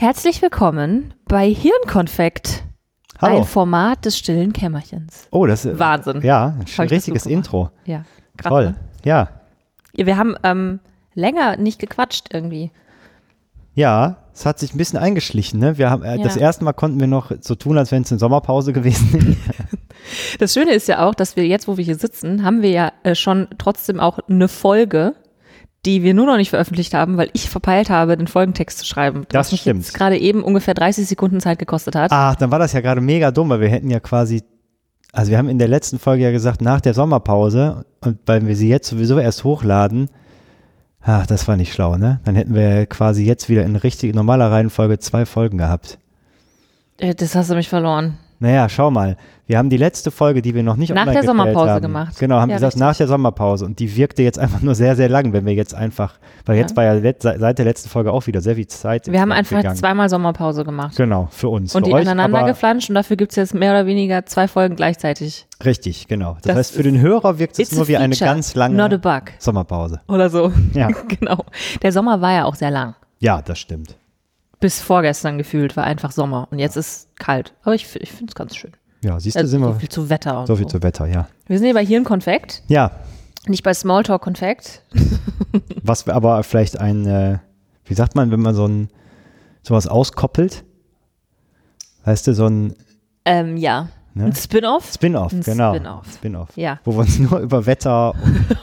Herzlich willkommen bei Hirnkonfekt. Hallo. Ein Format des stillen Kämmerchens. Oh, das ist Wahnsinn. Ja, ein das richtiges? Intro. Ja, krass, Toll. ne? Ja. Ja, wir haben ähm, länger nicht gequatscht irgendwie. Ja, es hat sich ein bisschen eingeschlichen. Ne? Wir haben, äh, Das Ja. erste Mal konnten wir noch so tun, als wenn es eine Sommerpause gewesen wäre. Das Schöne ist ja auch, dass wir jetzt, wo wir hier sitzen, haben wir ja äh, schon trotzdem auch eine Folge, die wir nur noch nicht veröffentlicht haben, weil ich verpeilt habe, den Folgentext zu schreiben. Das stimmt. jetzt gerade eben ungefähr 30 Sekunden Zeit gekostet hat. Ach, dann war das ja gerade mega dumm, weil wir hätten ja quasi, also wir haben in der letzten Folge ja gesagt, nach der Sommerpause und weil wir sie jetzt sowieso erst hochladen, ach, das war nicht schlau, ne? Dann hätten wir quasi jetzt wieder in richtig normaler Reihenfolge zwei Folgen gehabt. Äh, Das hast du mich verloren. Naja, schau mal. Wir haben die letzte Folge, die wir noch nicht Nach online der Sommerpause haben. gemacht. Genau, haben Ja, gesagt, richtig. nach der Sommerpause. Und die wirkte jetzt einfach nur sehr, sehr lang, wenn wir jetzt einfach, weil jetzt Ja. war ja seit der letzten Folge auch wieder sehr viel Zeit. Wir haben einfach gegangen. zweimal Sommerpause gemacht. Genau, für uns. Und für die euch, aneinander geflanscht und dafür gibt es jetzt mehr oder weniger zwei Folgen gleichzeitig. Richtig, genau. Das, Das heißt, für den Hörer wirkt es nur wie eine ganz lange. Sommerpause. Oder so. Ja. genau. Der Sommer war ja auch sehr lang. Ja, das stimmt. Bis vorgestern gefühlt war einfach Sommer. Und jetzt ist kalt. Aber ich, ich finde es ganz schön. Ja, siehst du, Also sind so wir viel zu Wetter so so. viel zu Wetter, ja. Wir sind hier bei Hirnkonfekt, Ja, nicht bei Smalltalk Konfekt. was aber vielleicht ein, äh, wie sagt man, wenn man so ein, sowas auskoppelt? Weißt du, so ein Ähm, ja. Ne? Ein Spin-off. Spin-off, genau. Spin-off. Spin-off. Ja. Wo wir uns nur über Wetter, und,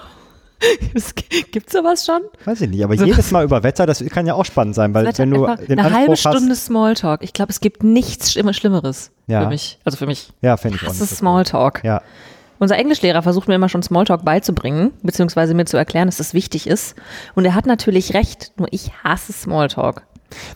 Gibt's sowas schon? weiß ich nicht, aber jedes Mal über Wetter, das kann ja auch spannend sein, weil Wetter wenn du den eine halbe Anspruch hast, Stunde Smalltalk. Ich glaube, es gibt nichts Schlimmer- Schlimmeres Ja. für mich. Also für mich. ja, fände ich auch Das ist so. Smalltalk. Ja, Unser Englischlehrer versucht mir immer schon Smalltalk beizubringen, beziehungsweise mir zu erklären, dass das wichtig ist. Und er hat natürlich recht, nur ich hasse Smalltalk.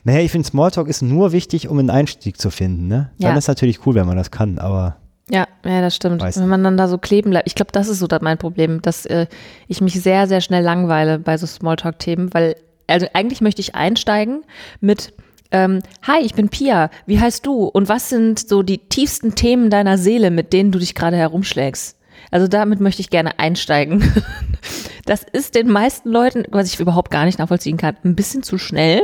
naja, ich finde Smalltalk ist nur wichtig, um einen Einstieg zu finden, ne? Dann Ja. ist natürlich cool, wenn man das kann, aber Ja, ja, das stimmt. Weiß Wenn man dann da so kleben bleibt. Ich glaube, das ist so mein Problem, dass äh, ich mich sehr, sehr schnell langweile bei so Smalltalk-Themen, weil, also eigentlich möchte ich einsteigen mit ähm, Hi, ich bin Pia, wie heißt du? Und was sind so die tiefsten Themen deiner Seele, mit denen du dich gerade herumschlägst? Also damit möchte ich gerne einsteigen. Das ist den meisten Leuten, was ich überhaupt gar nicht nachvollziehen kann, ein bisschen zu schnell.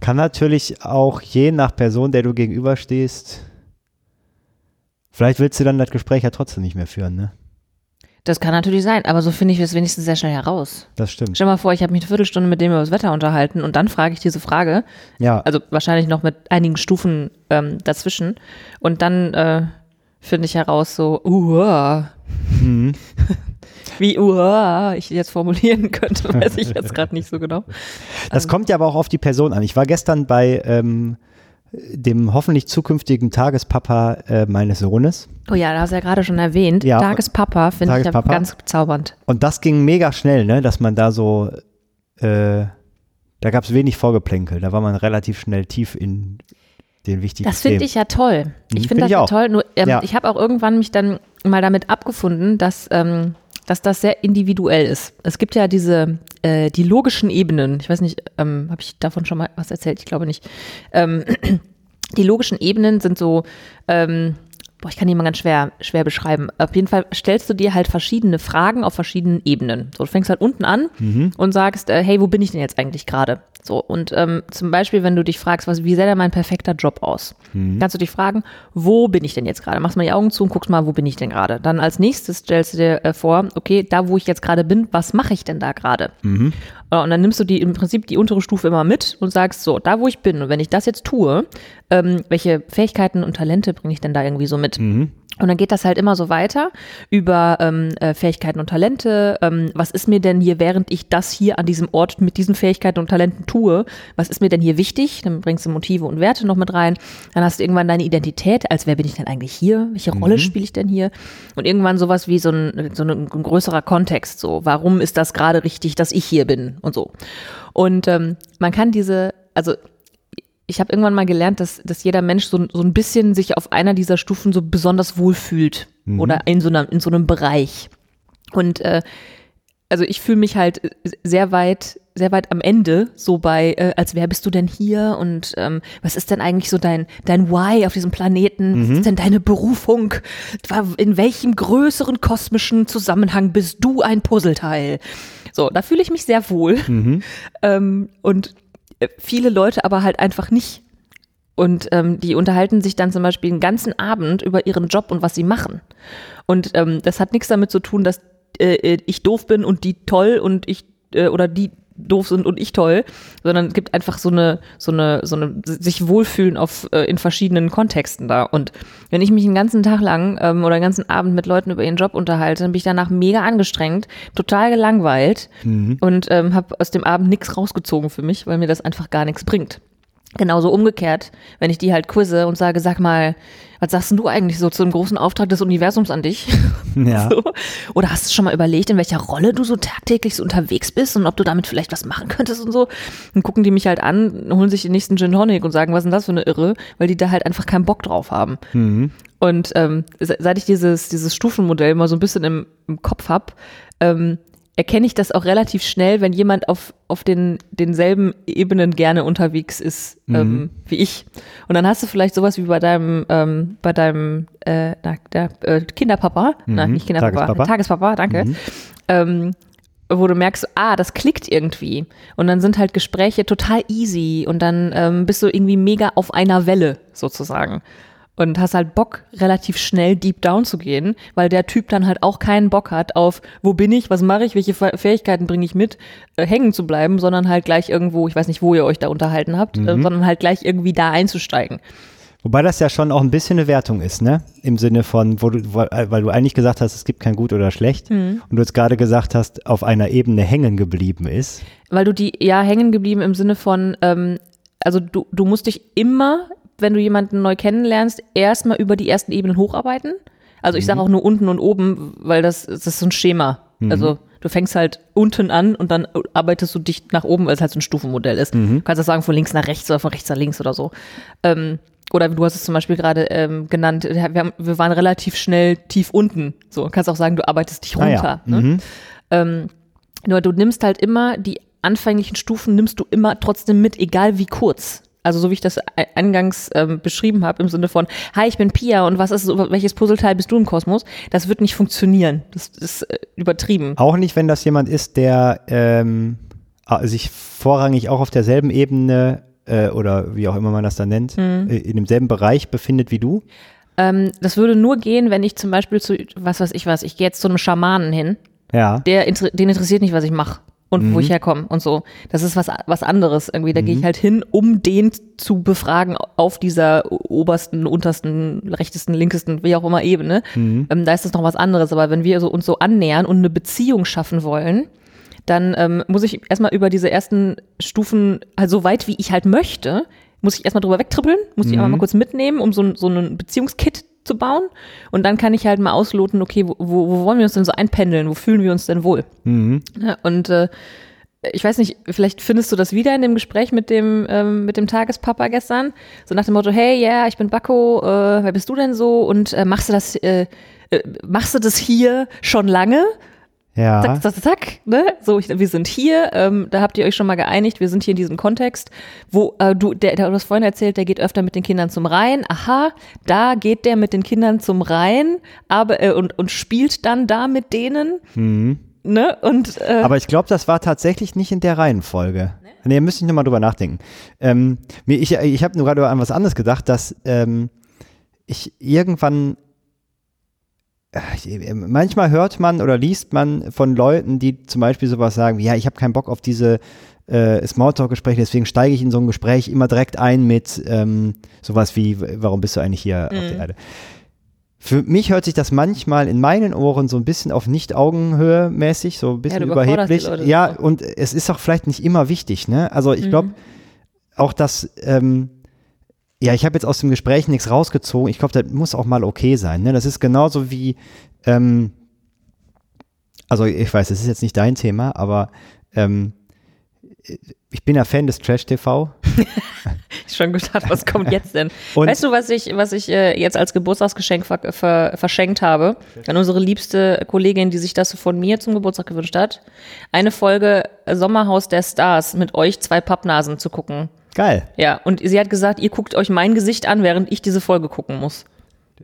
kann natürlich auch je nach Person, der du gegenüberstehst, vielleicht willst du dann das Gespräch ja trotzdem nicht mehr führen, ne? Das kann natürlich sein, aber so finde ich es wenigstens sehr schnell heraus. Das stimmt. Stell mal vor, ich habe mich eine Viertelstunde mit dem über das Wetter unterhalten und dann frage ich diese Frage, Ja, also wahrscheinlich noch mit einigen Stufen ähm, dazwischen und dann äh, finde ich heraus so, uah. Mhm. Wie uah ich jetzt formulieren könnte, weiß ich jetzt gerade nicht so genau. Das Ähm. kommt ja aber auch auf die Person an. Ich war gestern bei ähm, dem hoffentlich zukünftigen Tagespapa äh, meines Sohnes Oh ja, da hast du ja gerade schon erwähnt, Ja. Tagespapa finde ich ja ganz bezaubernd. und das ging mega schnell, ne, dass man da so, äh, da gab es wenig Vorgeplänkel, da war man relativ schnell tief in den wichtigen Das finde ich ja toll. Mhm, Ich find finde das ich ja toll. Nur ähm, Ja. ich habe auch irgendwann mich dann mal damit abgefunden, dass, ähm, dass das sehr individuell ist. Es gibt ja diese äh, die logischen Ebenen. Ich weiß nicht, ähm, habe ich davon schon mal was erzählt? Ich glaube nicht. Ähm, die logischen Ebenen sind so, ähm, boah, ich kann die mal ganz schwer, schwer beschreiben. Auf jeden Fall stellst du dir halt verschiedene Fragen auf verschiedenen Ebenen. So, du fängst halt unten an und sagst, äh, hey, wo bin ich denn jetzt eigentlich gerade? So, und ähm, zum Beispiel, wenn du dich fragst, was, wie sähe denn mein perfekter Job aus? Kannst du dich fragen, wo bin ich denn jetzt gerade? Machst mal die Augen zu und guckst mal, wo bin ich denn gerade? Dann als nächstes stellst du dir äh, vor, okay, da wo ich jetzt gerade bin, was mache ich denn da gerade? Äh, Und dann nimmst du die im Prinzip die untere Stufe immer mit und sagst so, da wo ich bin und wenn ich das jetzt tue, ähm, welche Fähigkeiten und Talente bringe ich denn da irgendwie so mit? Und dann geht das halt immer so weiter über ähm, äh, Fähigkeiten und Talente. Ähm, was ist mir denn hier, während ich das hier an diesem Ort mit diesen Fähigkeiten und Talenten tue, was ist mir denn hier wichtig? Dann bringst du Motive und Werte noch mit rein. Dann hast du irgendwann deine Identität, als wer bin ich denn eigentlich hier? Welche Rolle spiele ich denn hier? Und irgendwann sowas wie so ein, so ein größerer Kontext. So, warum ist das gerade richtig, dass ich hier bin und so. Und ähm, man kann diese, also ich habe irgendwann mal gelernt, dass, dass jeder Mensch so, so ein bisschen sich auf einer dieser Stufen so besonders wohlfühlt oder in so, einer, in so einem Bereich. Und äh, also ich fühle mich halt sehr weit, sehr weit am Ende, so bei, äh, als wer bist du denn hier und ähm, was ist denn eigentlich so dein, dein Why auf diesem Planeten? Was ist denn deine Berufung? In welchem größeren kosmischen Zusammenhang bist du ein Puzzleteil? So, da fühle ich mich sehr wohl. Ähm, und viele Leute aber halt einfach nicht. Und ähm, die unterhalten sich dann zum Beispiel den ganzen Abend über ihren Job und was sie machen. Und ähm, das hat nichts damit zu tun, dass äh, äh ich doof bin und die toll und ich äh, oder die doof sind und ich toll, sondern es gibt einfach so eine, so eine, so eine sich wohlfühlen auf äh, in verschiedenen Kontexten da. Und wenn ich mich einen ganzen Tag lang ähm, oder einen ganzen Abend mit Leuten über ihren Job unterhalte, dann bin ich danach mega angestrengt, total gelangweilt mhm. und ähm, habe aus dem Abend nichts rausgezogen für mich, weil mir das einfach gar nichts bringt. Genauso umgekehrt, wenn ich die halt quizze und sage, sag mal, was sagst du eigentlich so zum großen Auftrag des Universums an dich? Ja. So. Oder hast du schon mal überlegt, in welcher Rolle du so tagtäglich so unterwegs bist und ob du damit vielleicht was machen könntest und so? Dann gucken die mich halt an, holen sich den nächsten Gin Tonic und sagen, was ist denn das für eine Irre? Weil die da halt einfach keinen Bock drauf haben. Mhm. Und ähm, seit ich dieses, dieses Stufenmodell mal so ein bisschen im, im Kopf hab, ähm, erkenne ich das auch relativ schnell, wenn jemand auf, auf den, denselben Ebenen gerne unterwegs ist mhm. ähm, wie ich. Und dann hast du vielleicht sowas wie bei deinem, ähm, bei deinem äh, na, der, äh, Kinderpapa, mhm. nein, nicht Kinderpapa, Tagespapa, Tagespapa danke. Mhm. Ähm, wo du merkst, ah, das klickt irgendwie. Und dann sind halt Gespräche total easy und dann ähm, bist du irgendwie mega auf einer Welle sozusagen und hast halt Bock, relativ schnell deep down zu gehen, weil der Typ dann halt auch keinen Bock hat auf, wo bin ich, was mache ich, welche Fähigkeiten bringe ich mit, äh, hängen zu bleiben, sondern halt gleich irgendwo, ich weiß nicht, wo ihr euch da unterhalten habt, äh, mhm. äh, sondern halt gleich irgendwie da einzusteigen. Wobei das ja schon auch ein bisschen eine Wertung ist, ne? Im Sinne von, wo du, weil du eigentlich gesagt hast, es gibt kein Gut oder Schlecht mhm. und du jetzt gerade gesagt hast, auf einer Ebene hängen geblieben ist. Weil du die, ja, hängen geblieben im Sinne von, ähm, also du, du musst dich immer wenn du jemanden neu kennenlernst, erstmal über die ersten Ebenen hocharbeiten. Also ich sage mhm. auch nur unten und oben, weil das, das ist so ein Schema. Mhm. Also du fängst halt unten an und dann arbeitest du dich nach oben, weil es halt so ein Stufenmodell ist. Mhm. Du kannst das sagen von links nach rechts oder von rechts nach links oder so. Ähm, oder du hast es zum Beispiel gerade ähm, genannt, wir, haben, wir, waren relativ schnell tief unten. So, du kannst auch sagen, du arbeitest dich runter. Ah, ja. ne? Mhm. ähm, nur du nimmst halt immer die anfänglichen Stufen, nimmst du immer trotzdem mit, egal wie kurz. Also so wie ich das eingangs ähm, beschrieben habe, im Sinne von, hi, ich bin Pia und was ist, welches Puzzleteil bist du im Kosmos? Das wird nicht funktionieren. Das ist äh, übertrieben. Auch nicht, wenn das jemand ist, der ähm, sich vorrangig auch auf derselben Ebene äh, oder wie auch immer man das dann nennt, mhm. in demselben Bereich befindet wie du? Ähm, das würde nur gehen, wenn ich zum Beispiel zu, was weiß ich was, ich gehe jetzt zu einem Schamanen hin. Ja. Der, den interessiert nicht, was ich mache und mhm. wo ich herkomme und so. Das ist was, was anderes irgendwie. Da mhm. gehe ich halt hin, um den zu befragen auf dieser obersten, untersten, rechtesten, linkesten, wie auch immer Ebene. Mhm. Ähm, da ist das noch was anderes. Aber wenn wir so, uns so annähern und eine Beziehung schaffen wollen, dann ähm, muss ich erstmal über diese ersten Stufen, halt so weit wie ich halt möchte, muss ich erstmal drüber wegtrippeln, muss ich einfach mal mhm. kurz mitnehmen, um so, so ein Beziehungskit zu bauen. Und dann kann ich halt mal ausloten, okay, wo, wo wollen wir uns denn so einpendeln? Wo fühlen wir uns denn wohl? Mhm. Ja, und äh, ich weiß nicht, vielleicht findest du das wieder in dem Gespräch mit dem, ähm, mit dem Tagespapa gestern. So nach dem Motto, hey, ja, yeah, ich bin Bakko, äh, wer bist du denn so? Und äh, machst du das, äh, äh, machst du das hier schon lange? Ja. Zack, zack, zack, ne? So, ich, wir sind hier, ähm, da habt ihr euch schon mal geeinigt, wir sind hier in diesem Kontext, wo äh, du, der, der, du hast vorhin erzählt, der geht öfter mit den Kindern zum Rhein. Aha, da geht der mit den Kindern zum Rhein, aber äh, und, und spielt dann da mit denen. Mhm. Ne? Und, äh, aber ich glaube, das war tatsächlich nicht in der Reihenfolge. Ne? Nee, müsste ich nochmal drüber nachdenken. Ähm, ich ich habe nur gerade an was anderes gedacht, dass ähm, ich irgendwann manchmal hört man oder liest man von Leuten, die zum Beispiel sowas sagen, wie, ja, ich habe keinen Bock auf diese äh, Smalltalk-Gespräche, deswegen steige ich in so ein Gespräch immer direkt ein mit ähm, sowas wie, warum bist du eigentlich hier mhm. auf der mhm. Erde? Für mich hört sich das manchmal in meinen Ohren so ein bisschen auf Nicht-Augenhöhe mäßig, so ein bisschen ja, überheblich. Ja, und es ist auch vielleicht nicht immer wichtig, ne? Also ich glaube, mhm. auch dass ähm, ja, ich habe jetzt aus dem Gespräch nichts rausgezogen. Ich glaube, das muss auch mal okay sein. Ne? Das ist genauso wie, ähm, also ich weiß, es ist jetzt nicht dein Thema, aber ähm, ich bin ja Fan des Trash-TV. ich schon gedacht, was kommt jetzt denn? weißt du, was ich, was ich äh, jetzt als Geburtstagsgeschenk ver ver verschenkt habe? An unsere liebste Kollegin, die sich das von mir zum Geburtstag gewünscht hat. Eine Folge Sommerhaus der Stars mit euch zwei Pappnasen zu gucken. Geil. Ja, und sie hat gesagt, ihr guckt euch mein Gesicht an, während ich diese Folge gucken muss.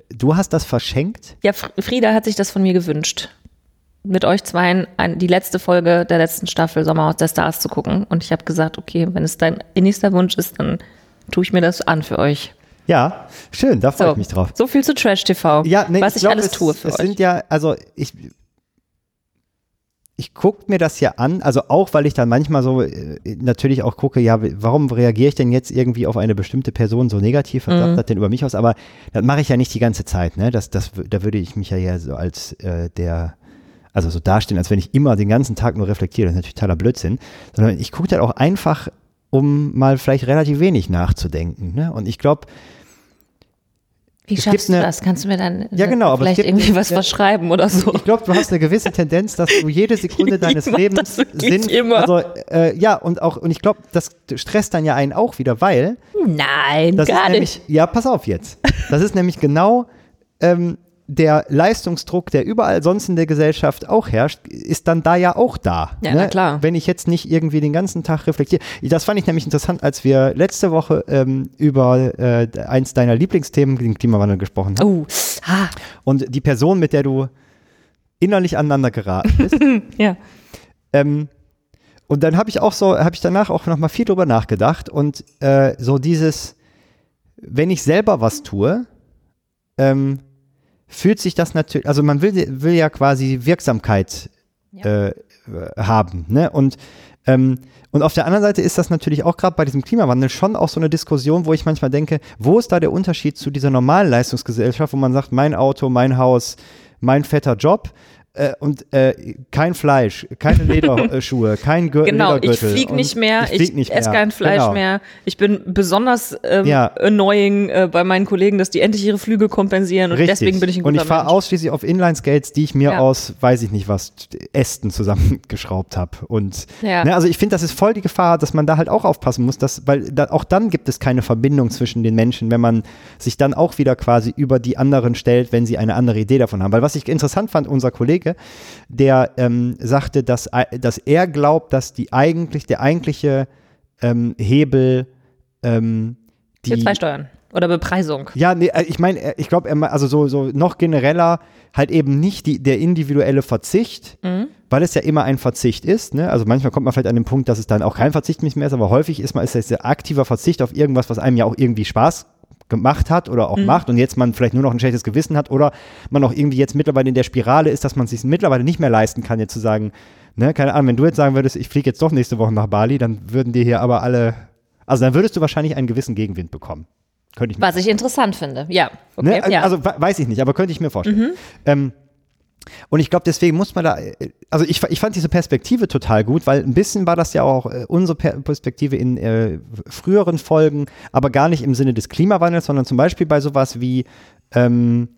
Du hast das verschenkt? Ja, Frieda hat sich das von mir gewünscht. Mit euch zweien die letzte Folge der letzten Staffel Sommerhaus der Stars zu gucken. Und ich habe gesagt, okay, wenn es dein innigster Wunsch ist, dann tue ich mir das an für euch. Ja, schön, da freue So, ich mich drauf. so viel zu Trash TV. Ja, nee, was ich, glaub, alles es, tue für es euch. sind ja, also ich, ich gucke mir das ja an, also auch, weil ich dann manchmal so äh, natürlich auch gucke, ja, warum reagiere ich denn jetzt irgendwie auf eine bestimmte Person so negativ, was Mhm. sagt das denn über mich aus? Aber das mache ich ja nicht die ganze Zeit, ne? Das, das, da würde ich mich ja, ja so als äh, der, also so dastehen, als wenn ich immer den ganzen Tag nur reflektiere, das ist natürlich totaler Blödsinn, sondern ich gucke dann auch einfach, um mal vielleicht relativ wenig nachzudenken, ne? Und ich glaube, Wie es schaffst du eine- das? Kannst du mir dann Ja, genau, vielleicht gibt irgendwie was verschreiben oder so? Ich glaube, du hast eine gewisse Tendenz, dass du jede Sekunde deines Lebens sind. immer. Also äh, ja, und auch, und ich glaube, das stresst dann ja einen auch wieder, weil Nein, das gar ist nämlich, nicht. ja, pass auf jetzt. Das ist nämlich genau ähm, der Leistungsdruck, der überall sonst in der Gesellschaft auch herrscht, ist dann da ja auch da. ne? Ja, na klar. Wenn ich jetzt nicht irgendwie den ganzen Tag reflektiere. Das fand ich nämlich interessant, als wir letzte Woche ähm, über äh, eins deiner Lieblingsthemen, den Klimawandel, gesprochen haben. Oh, ha, Und die Person, mit der du innerlich aneinander geraten bist. ja. ähm, und dann habe ich auch so, habe ich danach auch noch mal viel drüber nachgedacht und äh, so dieses, wenn ich selber was tue, ähm, fühlt sich das natürlich, also man will, will ja quasi Wirksamkeit Ja. äh, haben, ne? Und ähm, und auf der anderen Seite ist das natürlich auch gerade bei diesem Klimawandel schon auch so eine Diskussion, wo ich manchmal denke, wo ist da der Unterschied zu dieser normalen Leistungsgesellschaft, wo man sagt, mein Auto, mein Haus, mein fetter Job äh, und äh, kein Fleisch, keine Lederschuhe, kein Gür Genau, ich fliege und nicht mehr, ich, nicht esse kein Fleisch Genau. mehr. Ich bin besonders ähm, Ja. annoying äh, bei meinen Kollegen, dass die endlich ihre Flüge kompensieren und Richtig. deswegen bin ich ein Und guter ich fahre ausschließlich auf Inline-Skates, die ich mir Ja. aus, weiß ich nicht was, Ästen zusammengeschraubt habe. Und Ja. ne, also ich finde, das ist voll die Gefahr, dass man da halt auch aufpassen muss, dass, weil da, auch dann gibt es keine Verbindung zwischen den Menschen, wenn man sich dann auch wieder quasi über die anderen stellt, wenn sie eine andere Idee davon haben. Weil was ich interessant fand, unser Kollege, der ähm, sagte, dass, dass er glaubt, dass die eigentlich, der eigentliche ähm, Hebel ähm, die, CO2-Steuern oder Bepreisung. ja, nee, äh, ich meine, äh, ich glaube, also so, so noch genereller halt eben nicht die, der individuelle Verzicht, weil es ja immer ein Verzicht ist. Ne? Also manchmal kommt man vielleicht an den Punkt, dass es dann auch kein Verzicht mehr ist, aber häufig ist man ist es der aktiver Verzicht auf irgendwas, was einem ja auch irgendwie Spaß gemacht hat oder auch macht und jetzt man vielleicht nur noch ein schlechtes Gewissen hat oder man auch irgendwie jetzt mittlerweile in der Spirale ist, dass man es sich mittlerweile nicht mehr leisten kann, jetzt zu sagen, ne, keine Ahnung, wenn du jetzt sagen würdest, ich fliege jetzt doch nächste Woche nach Bali, dann würden dir hier aber alle, also dann würdest du wahrscheinlich einen gewissen Gegenwind bekommen. Könnte ich mir Was ich interessant finde. Ja, okay. Ne? ja. Also we- weiß ich nicht, aber könnte ich mir vorstellen. Ähm, und ich glaube, deswegen muss man da, also ich, ich fand diese Perspektive total gut, weil ein bisschen war das ja auch äh, unsere Per- Perspektive in äh, früheren Folgen, aber gar nicht im Sinne des Klimawandels, sondern zum Beispiel bei sowas wie ähm,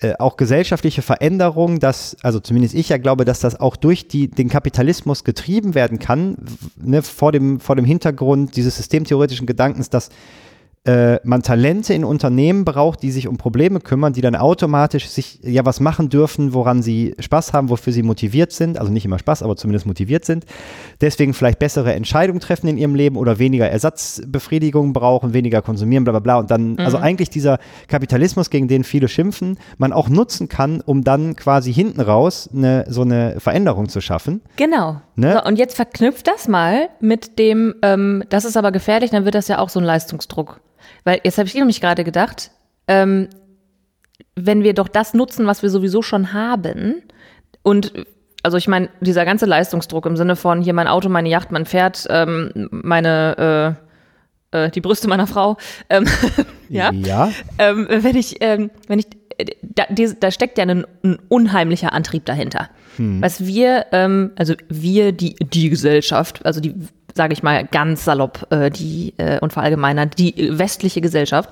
äh, auch gesellschaftliche Veränderungen, dass, also zumindest ich ja glaube, dass das auch durch die, den Kapitalismus getrieben werden kann, ne, vor, dem, vor dem Hintergrund dieses systemtheoretischen Gedankens, dass äh, man Talente in Unternehmen braucht, die sich um Probleme kümmern, die dann automatisch sich ja was machen dürfen, woran sie Spaß haben, wofür sie motiviert sind, also nicht immer Spaß, aber zumindest motiviert sind, deswegen vielleicht bessere Entscheidungen treffen in ihrem Leben oder weniger Ersatzbefriedigung brauchen, weniger konsumieren, bla bla bla und dann, also eigentlich dieser Kapitalismus, gegen den viele schimpfen, man auch nutzen kann, um dann quasi hinten raus eine, so eine Veränderung zu schaffen. Genau. Ne? So, und jetzt verknüpft das mal mit dem, ähm, das ist aber gefährlich, dann wird das ja auch so ein Leistungsdruck. Weil jetzt habe ich nämlich gerade gedacht, ähm, wenn wir doch das nutzen, was wir sowieso schon haben und also ich meine, dieser ganze Leistungsdruck im Sinne von hier mein Auto, meine Yacht, mein Pferd, ähm, meine äh, äh, die Brüste meiner Frau, ähm, ja, Ja. ähm, wenn ich, ähm, wenn ich, da, da steckt ja ein, ein unheimlicher Antrieb dahinter. Was wir, ähm, also wir, die, die Gesellschaft, also die, sage ich mal ganz salopp, äh, die äh, und verallgemeinert, die westliche Gesellschaft,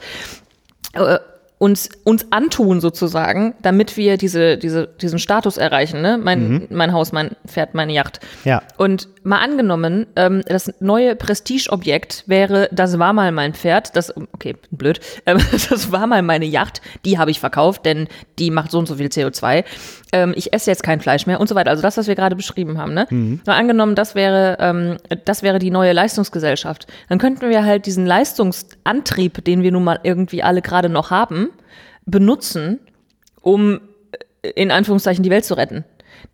äh, uns, uns antun sozusagen, damit wir diese, diese, diesen Status erreichen, ne? Mein, mein Haus, mein Pferd, meine Yacht. Ja. Und mal angenommen, ähm, das neue Prestigeobjekt wäre, das war mal mein Pferd, das, okay, blöd, ähm, das war mal meine Yacht, die habe ich verkauft, denn die macht so und so viel CO2. Ähm, ich esse jetzt kein Fleisch mehr und so weiter. Also das, was wir gerade beschrieben haben, ne? Mal angenommen, das wäre, ähm, das wäre die neue Leistungsgesellschaft. Dann könnten wir halt diesen Leistungsantrieb, den wir nun mal irgendwie alle gerade noch haben, benutzen, um äh, in Anführungszeichen die Welt zu retten.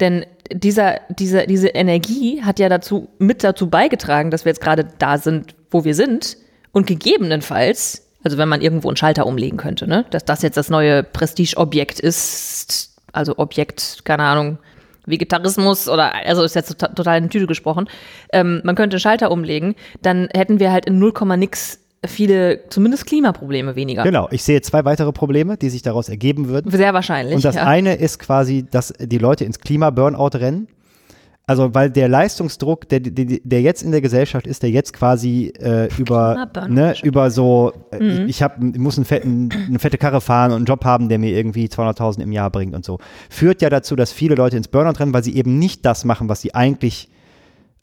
Denn dieser, diese, diese Energie hat ja dazu, mit dazu beigetragen, dass wir jetzt gerade da sind, wo wir sind. Und gegebenenfalls, also wenn man irgendwo einen Schalter umlegen könnte, ne, dass das jetzt das neue Prestigeobjekt ist, also Objekt, keine Ahnung, Vegetarismus oder, also ist jetzt total in Tüte gesprochen, ähm, man könnte einen Schalter umlegen, dann hätten wir halt in 0, nix viele, zumindest Klimaprobleme weniger. Genau, ich sehe zwei weitere Probleme, die sich daraus ergeben würden. Sehr wahrscheinlich. Und das ja. eine ist quasi, dass die Leute ins Klima-Burnout rennen. Also weil der Leistungsdruck, der, der, der jetzt in der Gesellschaft ist, der jetzt quasi äh, über, ne, über so, äh, mhm. ich, hab, ich muss einen fetten, eine fette Karre fahren und einen Job haben, der mir irgendwie 200.000 im Jahr bringt und so, führt ja dazu, dass viele Leute ins Burnout rennen, weil sie eben nicht das machen, was sie eigentlich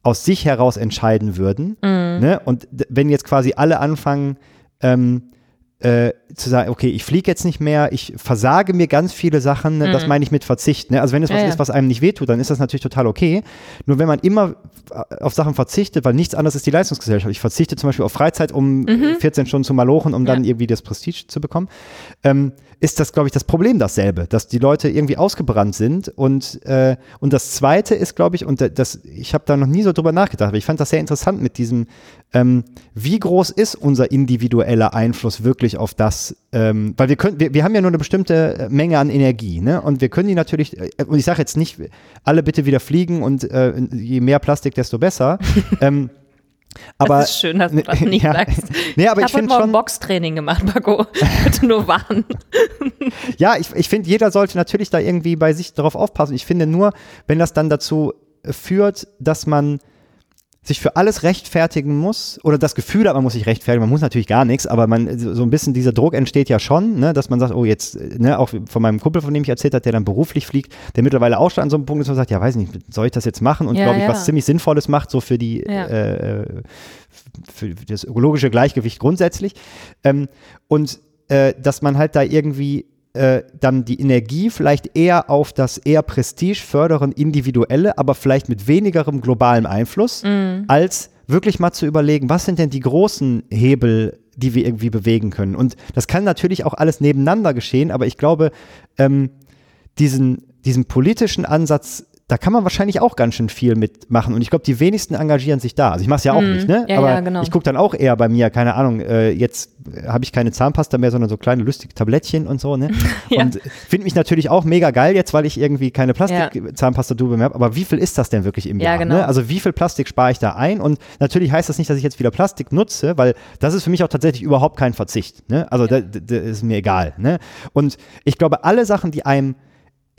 aus sich heraus entscheiden würden. Mhm. Ne? Und wenn jetzt quasi alle anfangen, ähm, äh, zu sagen, okay, ich fliege jetzt nicht mehr, ich versage mir ganz viele Sachen, ne? mhm. das meine ich mit Verzicht. Ne? Also wenn es was ja, ja. ist, was einem nicht wehtut, dann ist das natürlich total okay. Nur wenn man immer auf Sachen verzichtet, weil nichts anderes ist die Leistungsgesellschaft. Ich verzichte zum Beispiel auf Freizeit, um mhm. 14 Stunden zu malochen, um ja. dann irgendwie das Prestige zu bekommen. Ähm, ist das, glaube ich, das Problem dasselbe, dass die Leute irgendwie ausgebrannt sind. Und, äh, und das Zweite ist, glaube ich, und das, ich habe da noch nie so drüber nachgedacht, aber ich fand das sehr interessant mit diesem, ähm, wie groß ist unser individueller Einfluss wirklich auf das, ähm, weil wir können, wir, wir haben ja nur eine bestimmte Menge an Energie, ne? Und wir können die natürlich, äh, und ich sage jetzt nicht, alle bitte wieder fliegen und äh, je mehr Plastik, desto besser. ähm, aber, das ist schön, dass du das nicht ja, sagst. Nee, aber ich, ich habe schon Boxtraining gemacht, Paco. Bitte nur warnen. ja, ich, ich finde, jeder sollte natürlich da irgendwie bei sich darauf aufpassen. Ich finde nur, wenn das dann dazu führt, dass man sich für alles rechtfertigen muss oder das Gefühl hat, man muss sich rechtfertigen, man muss natürlich gar nichts, aber man so ein bisschen dieser Druck entsteht ja schon, ne, dass man sagt, oh jetzt, ne, auch von meinem Kumpel, von dem ich erzählt habe, der dann beruflich fliegt, der mittlerweile auch schon an so einem Punkt ist, man sagt, ja, weiß nicht, soll ich das jetzt machen und ja, glaube ich, ja. was ziemlich Sinnvolles macht, so für die ja. äh, für das ökologische Gleichgewicht grundsätzlich. Ähm, und äh, dass man halt da irgendwie äh, dann die Energie vielleicht eher auf das eher Prestige förderen individuelle, aber vielleicht mit wenigerem globalem Einfluss, mm. als wirklich mal zu überlegen, was sind denn die großen Hebel, die wir irgendwie bewegen können. Und das kann natürlich auch alles nebeneinander geschehen, aber ich glaube, ähm, diesen, diesen politischen Ansatz da kann man wahrscheinlich auch ganz schön viel mitmachen. Und ich glaube, die wenigsten engagieren sich da. Also ich mache es ja auch mm, nicht, ne? Ja, Aber ja, genau. ich gucke dann auch eher bei mir, keine Ahnung, äh, jetzt habe ich keine Zahnpasta mehr, sondern so kleine lustige Tablettchen und so, ne? ja. Und finde mich natürlich auch mega geil jetzt, weil ich irgendwie keine Plastik-Zahnpasta-Dube mehr habe. Aber wie viel ist das denn wirklich im ja, Jahr? Genau. Ne? Also wie viel Plastik spare ich da ein? Und natürlich heißt das nicht, dass ich jetzt wieder Plastik nutze, weil das ist für mich auch tatsächlich überhaupt kein Verzicht. Ne? Also das, das ist mir egal. Ne? Und ich glaube, alle Sachen, die einem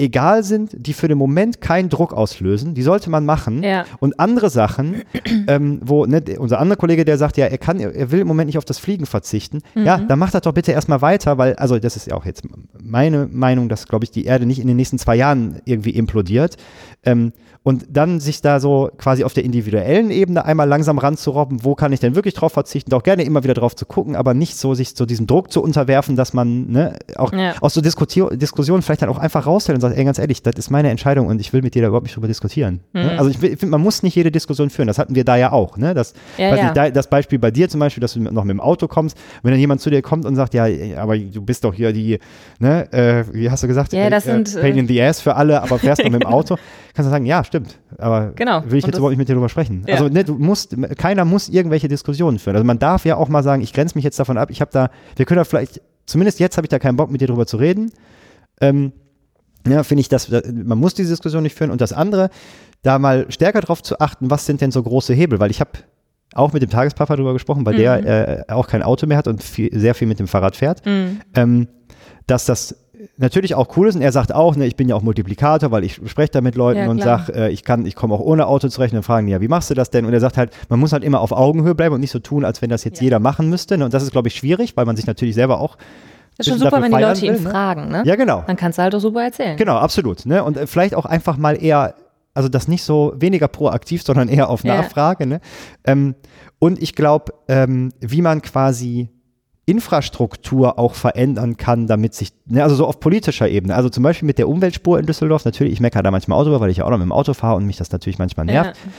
egal sind, die für den Moment keinen Druck auslösen, die sollte man machen. Ja. Und andere Sachen, ähm, wo ne, unser anderer Kollege, der sagt, ja, er kann, er will im Moment nicht auf das Fliegen verzichten, mhm. ja, dann macht das doch bitte erstmal weiter, weil, also das ist ja auch jetzt meine Meinung, dass, glaube ich, die Erde nicht in den nächsten zwei Jahren irgendwie implodiert. Ähm, und dann sich da so quasi auf der individuellen Ebene einmal langsam ranzurobben, wo kann ich denn wirklich drauf verzichten, auch gerne immer wieder drauf zu gucken, aber nicht so sich so diesem Druck zu unterwerfen, dass man ne, auch ja. aus so Diskussionen vielleicht dann auch einfach raushält und sagt, ey, ganz ehrlich, das ist meine Entscheidung und ich will mit dir da überhaupt nicht drüber diskutieren. Ne? Mhm. Ne? Also ich, finde, man muss nicht jede Diskussion führen, das hatten wir da ja auch. Ne? Das, ja, ja. Ich, das Beispiel bei dir zum Beispiel, dass du noch mit dem Auto kommst, wenn dann jemand zu dir kommt und sagt, ja, aber du bist doch hier die, ne, äh, wie hast du gesagt, ja, das äh, sind, Pain in the Ass für alle, aber fährst noch mit dem Auto, kannst du sagen, ja, stimmt, aber genau. will ich jetzt überhaupt nicht mit dir drüber sprechen. Ja. Also ne, du musst, keiner muss irgendwelche Diskussionen führen. Also man darf ja auch mal sagen, ich grenze mich jetzt davon ab, ich habe da, wir können da vielleicht, zumindest jetzt habe ich da keinen Bock mit dir drüber zu reden. Ähm, ja, finde ich, dass man muss diese Diskussion nicht führen. Und das andere, da mal stärker drauf zu achten, was sind denn so große Hebel? Weil ich habe auch mit dem Tagespapa darüber gesprochen, weil mhm. der äh, auch kein Auto mehr hat und viel, sehr viel mit dem Fahrrad fährt, mhm. ähm, dass das natürlich auch cool ist und er sagt auch, ne, ich bin ja auch Multiplikator, weil ich spreche da mit Leuten ja, und sage, äh, ich kann, ich komme auch ohne Auto zurecht und fragen, ja, wie machst du das denn? Und er sagt halt, man muss halt immer auf Augenhöhe bleiben und nicht so tun, als wenn das jetzt ja. jeder machen müsste. Ne? Und das ist, glaube ich, schwierig, weil man sich natürlich selber auch das ist schon super, wenn die Leute will, ihn ne? fragen, ne? Ja, genau. Dann kannst du halt auch super erzählen. Genau, absolut. Ne? Und äh, vielleicht auch einfach mal eher, also das nicht so weniger proaktiv, sondern eher auf Nachfrage. Ja. Ne? Ähm, und ich glaube, ähm, wie man quasi Infrastruktur auch verändern kann, damit sich, ne, also so auf politischer Ebene, also zum Beispiel mit der Umweltspur in Düsseldorf, natürlich, ich meckere da manchmal Auto, weil ich ja auch noch mit dem Auto fahre und mich das natürlich manchmal nervt. Ja.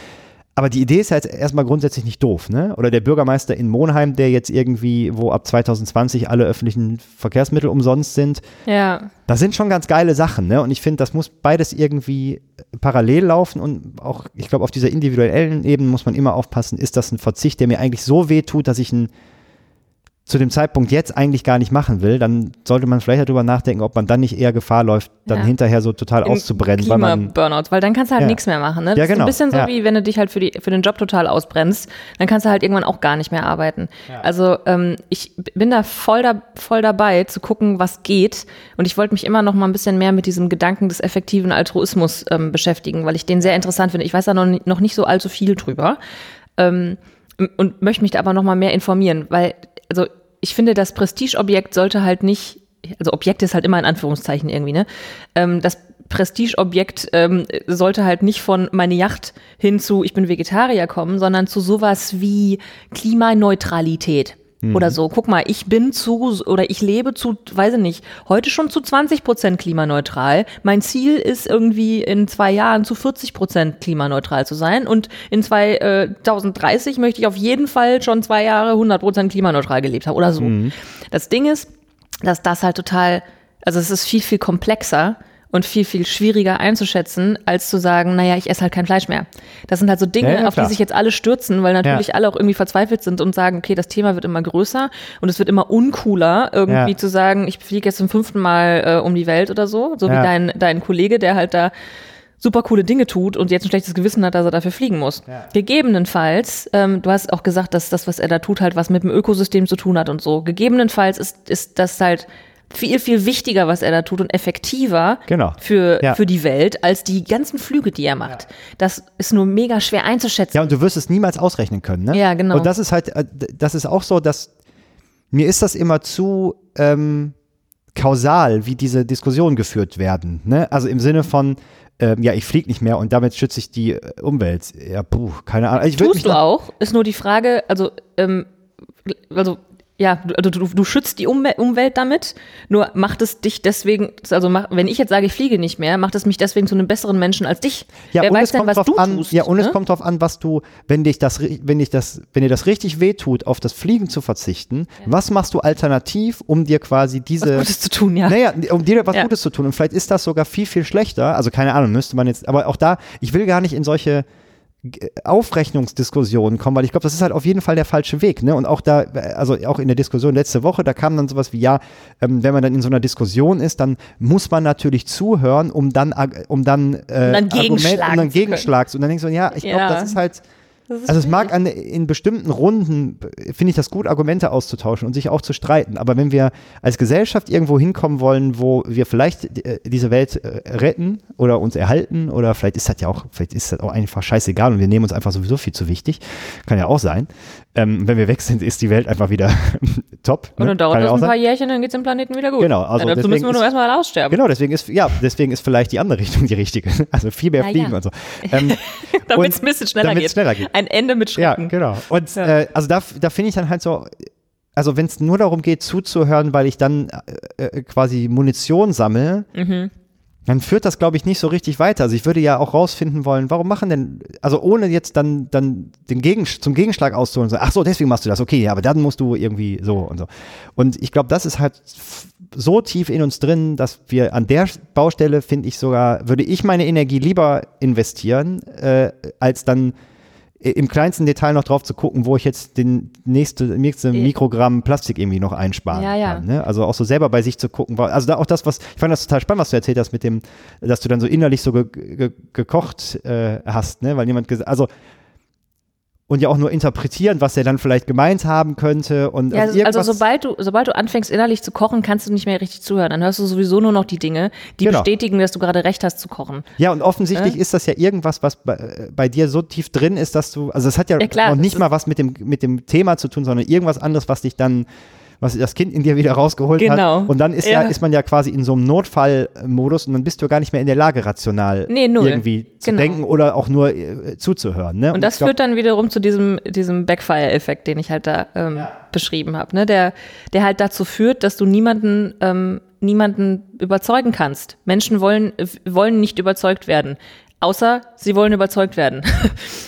Aber die Idee ist ja jetzt erstmal grundsätzlich nicht doof, ne? Oder der Bürgermeister in Monheim, der jetzt irgendwie, wo ab 2020 alle öffentlichen Verkehrsmittel umsonst sind. Ja. Das sind schon ganz geile Sachen, ne? Und ich finde, das muss beides irgendwie parallel laufen und auch, ich glaube, auf dieser individuellen Ebene muss man immer aufpassen, ist das ein Verzicht, der mir eigentlich so weh tut, dass ich ihn zu dem Zeitpunkt jetzt eigentlich gar nicht machen will, dann sollte man vielleicht darüber nachdenken, ob man dann nicht eher Gefahr läuft, dann Ja. hinterher so total auszubrennen, weil man Klima-Burnout, weil dann kannst du halt Ja. nichts mehr machen. Ne? Das Ja, ist ein genau, bisschen so wie wenn du dich halt für, die, für den Job total ausbrennst, dann kannst du halt irgendwann auch gar nicht mehr arbeiten. Also ähm, ich bin da voll, da voll dabei zu gucken, was geht. Und ich wollte mich immer noch mal ein bisschen mehr mit diesem Gedanken des effektiven Altruismus ähm, beschäftigen, weil ich den sehr interessant finde. Ich weiß da noch, noch nicht so allzu viel drüber. Ähm, und möchte mich da aber noch mal mehr informieren, weil also ich finde, das Prestigeobjekt sollte halt nicht, also Objekt ist halt immer in Anführungszeichen irgendwie, ne? Ähm, das Prestigeobjekt ähm, sollte halt nicht von meine Yacht hin zu ich bin Vegetarier kommen, sondern zu sowas wie Klimaneutralität. Oder so, guck mal, ich bin zu, oder ich lebe zu, weiß ich nicht, heute schon zu 20 Prozent klimaneutral. Mein Ziel ist irgendwie in zwei Jahren zu 40 Prozent klimaneutral zu sein. Und in 2030 möchte ich auf jeden Fall schon zwei Jahre 100 Prozent klimaneutral gelebt haben oder so. Das Ding ist, dass das halt total, also es ist viel, viel komplexer und viel, viel schwieriger einzuschätzen, als zu sagen, naja, ich esse halt kein Fleisch mehr. Das sind halt so Dinge, Ja, ja, auf die sich jetzt alle stürzen, weil natürlich Ja. alle auch irgendwie verzweifelt sind und sagen, okay, das Thema wird immer größer und es wird immer uncooler, irgendwie Ja. zu sagen, ich fliege jetzt zum fünften Mal äh, um die Welt oder so, so Ja. wie dein, dein Kollege, der halt da super coole Dinge tut und jetzt ein schlechtes Gewissen hat, dass er dafür fliegen muss. Gegebenenfalls, ähm, du hast auch gesagt, dass das, was er da tut, halt was mit dem Ökosystem zu tun hat und so. Gegebenenfalls ist, ist das halt viel, viel wichtiger, was er da tut und effektiver Genau. für, Ja. für die Welt als die ganzen Flüge, die er macht. Das ist nur mega schwer einzuschätzen. Ja, und du wirst es niemals ausrechnen können, ne? Ja, genau. Und das ist halt, äh, das ist auch so, dass mir ist das immer zu ähm, kausal, wie diese Diskussionen geführt werden. Ne? Also im Sinne von, ähm, ja, ich fliege nicht mehr und damit schütze ich die äh, Umwelt. Ja, puh, keine Ahnung. Ich würd mich Tust du auch. Ist nur die Frage, also, ähm, also ja, du, also du, du schützt die Umwel Umwelt damit, nur macht es dich deswegen, also mach, wenn ich jetzt sage, ich fliege nicht mehr, macht es mich deswegen zu einem besseren Menschen als dich. Ja, Wer und weiß es denn, kommt was du an, tust? ja, und ne? es kommt drauf an, was du, wenn dich das, wenn dich das, wenn dir das richtig wehtut, auf das Fliegen zu verzichten, was machst du alternativ, um dir quasi diese, Gutes zu tun, ja. Naja, um dir was Ja. Gutes zu tun. Und vielleicht ist das sogar viel, viel schlechter. Also keine Ahnung, müsste man jetzt, aber auch da, ich will gar nicht in solche Aufrechnungsdiskussionen kommen, weil ich glaube, das ist halt auf jeden Fall der falsche Weg. Ne? Und auch da, also auch in der Diskussion letzte Woche, da kam dann sowas wie, ja, ähm, wenn man dann in so einer Diskussion ist, dann muss man natürlich zuhören, um dann, um dann, äh, dann Argument- um dann. Gegenschlags. Und dann denkst du, ja, ich glaube, Ja. das ist halt, also es mag an, in bestimmten Runden, äh, finde ich das gut, Argumente auszutauschen und sich auch zu streiten. Aber wenn wir als Gesellschaft irgendwo hinkommen wollen, wo wir vielleicht äh, diese Welt äh, retten oder uns erhalten oder vielleicht ist das ja auch, vielleicht ist das auch einfach scheißegal und wir nehmen uns einfach sowieso viel zu wichtig. Kann ja auch sein. Ähm, wenn wir weg sind, ist die Welt einfach wieder top. Und ne? dann dauert Kann ja das ein sein. paar Jährchen, dann geht's dem Planeten wieder gut. Genau, also ja, dazu deswegen müssen wir nur ist- erstmal aussterben. Genau, deswegen ist, ja, deswegen ist vielleicht die andere Richtung die richtige. Also viel mehr Ja, fliegen ja. und so. Ähm, Damit es ein bisschen schneller geht. schneller geht. Ein Ende mit Ja, Schrecken. genau. Und Ja. äh, also da, da finde ich dann halt so, also wenn es nur darum geht, zuzuhören, weil ich dann äh, äh, quasi Munition sammle, Mhm. Dann führt das, glaube ich, nicht so richtig weiter. Also ich würde ja auch rausfinden wollen, warum machen denn, also ohne jetzt dann, dann den Gegen, zum Gegenschlag auszuholen so, ach so, deswegen machst du das, okay, ja, aber dann musst du irgendwie so und so. Und ich glaube, das ist halt so tief in uns drin, dass wir an der Baustelle, finde ich sogar, würde ich meine Energie lieber investieren, äh, als dann im kleinsten Detail noch drauf zu gucken, wo ich jetzt den nächste, nächste. Mikrogramm Plastik irgendwie noch einsparen Ja, ja. kann. Ne? Also auch so selber bei sich zu gucken. Also da auch das, was, ich fand das total spannend, was du erzählt hast mit dem, dass du dann so innerlich so ge ge gekocht äh, hast, ne? Weil jemand gesagt, also und ja auch nur interpretieren, was er dann vielleicht gemeint haben könnte und Ja, also sobald du, sobald du anfängst innerlich zu kochen, kannst du nicht mehr richtig zuhören. Dann hörst du sowieso nur noch die Dinge, die Genau. bestätigen, dass du gerade recht hast zu kochen. Ja, und offensichtlich Äh? ist das ja irgendwas, was bei, äh, bei dir so tief drin ist, dass du, also es hat ja, Ja, klar, noch nicht mal was mit dem, mit dem Thema zu tun, sondern irgendwas anderes, was dich dann, was das Kind in dir wieder rausgeholt Genau. hat. Und dann ist ja. Ja. ist man ja quasi in so einem Notfallmodus und dann bist du gar nicht mehr in der Lage, rational Nee, irgendwie zu Genau. denken oder auch nur äh, zuzuhören. Ne? Und das ich glaub, führt dann wiederum zu diesem, diesem Backfire-Effekt, den ich halt da ähm, beschrieben habe, ne? der, der halt dazu führt, dass du niemanden, ähm, niemanden überzeugen kannst. Menschen wollen, wollen nicht überzeugt werden. Außer sie wollen überzeugt werden.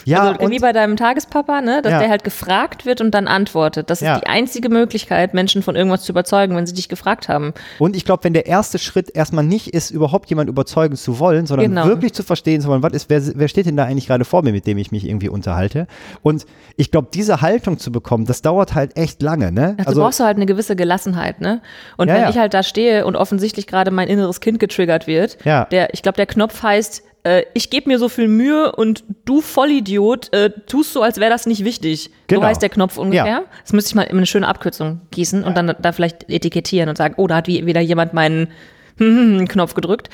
Ja, also wie bei deinem Tagespapa, ne, dass Ja. der halt gefragt wird und dann antwortet. Das ist Ja. die einzige Möglichkeit, Menschen von irgendwas zu überzeugen, wenn sie dich gefragt haben. Und ich glaube, wenn der erste Schritt erstmal nicht ist, überhaupt jemand überzeugen zu wollen, sondern Genau. wirklich zu verstehen zu wollen, was ist, wer, wer steht denn da eigentlich gerade vor mir, mit dem ich mich irgendwie unterhalte? Und ich glaube, diese Haltung zu bekommen, das dauert halt echt lange, ne? Also, brauchst du halt eine gewisse Gelassenheit, ne? Und Ja, wenn ich halt da stehe und offensichtlich gerade mein inneres Kind getriggert wird, der, ich glaube, der Knopf heißt, äh, ich gebe mir so viel Mühe und du Vollidiot äh, tust so, als wäre das nicht wichtig. Genau. So heißt der Knopf ungefähr. Ja. Das müsste ich mal in eine schöne Abkürzung gießen und dann da vielleicht etikettieren und sagen, oh, da hat wie- wieder jemand meinen Knopf gedrückt.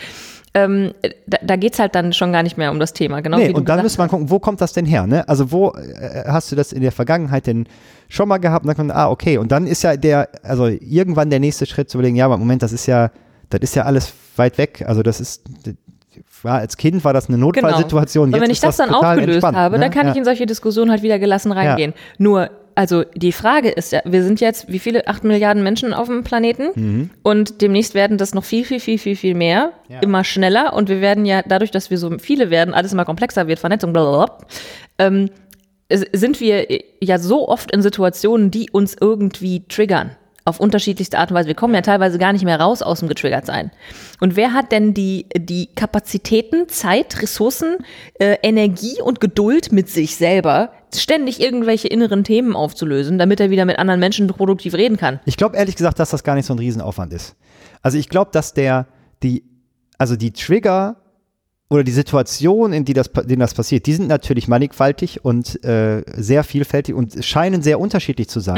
Ähm, da, da geht's halt dann schon gar nicht mehr um das Thema, genau Nee, und dann müsste man gucken, wo kommt das denn her? Ne? Also wo äh, hast du das in der Vergangenheit denn schon mal gehabt? Und dann kommt, ah, okay. Und dann ist ja der, also irgendwann der nächste Schritt zu überlegen, ja, aber Moment, das ist ja, das ist ja alles weit weg. Also das ist, war als Kind war das eine Notfallsituation. Und Jetzt wenn ich ist das dann aufgelöst entspannt, habe, ne? dann kann ja. ich in solche Diskussionen halt wieder gelassen reingehen. Nur, also die Frage ist ja, wir sind jetzt, wie viele? Acht Milliarden Menschen auf dem Planeten und demnächst werden das noch viel, viel, viel, viel, viel mehr, Mhm. Ja. immer schneller und wir werden ja, dadurch, dass wir so viele werden, alles immer komplexer wird, Vernetzung, blablabla, ähm, sind wir ja so oft in Situationen, die uns irgendwie triggern. Auf unterschiedlichste Art und Weise. Wir kommen ja teilweise gar nicht mehr raus aus dem getriggert sein. Und wer hat denn die, die Kapazitäten, Zeit, Ressourcen, äh, Energie und Geduld mit sich selber, ständig irgendwelche inneren Themen aufzulösen, damit er wieder mit anderen Menschen produktiv reden kann? Ich glaube ehrlich gesagt, dass das gar nicht so ein Riesenaufwand ist. Also ich glaube, dass der, die, also die Trigger oder die Situation, in die das, denen das passiert, die sind natürlich mannigfaltig und äh, sehr vielfältig und scheinen sehr unterschiedlich zu sein.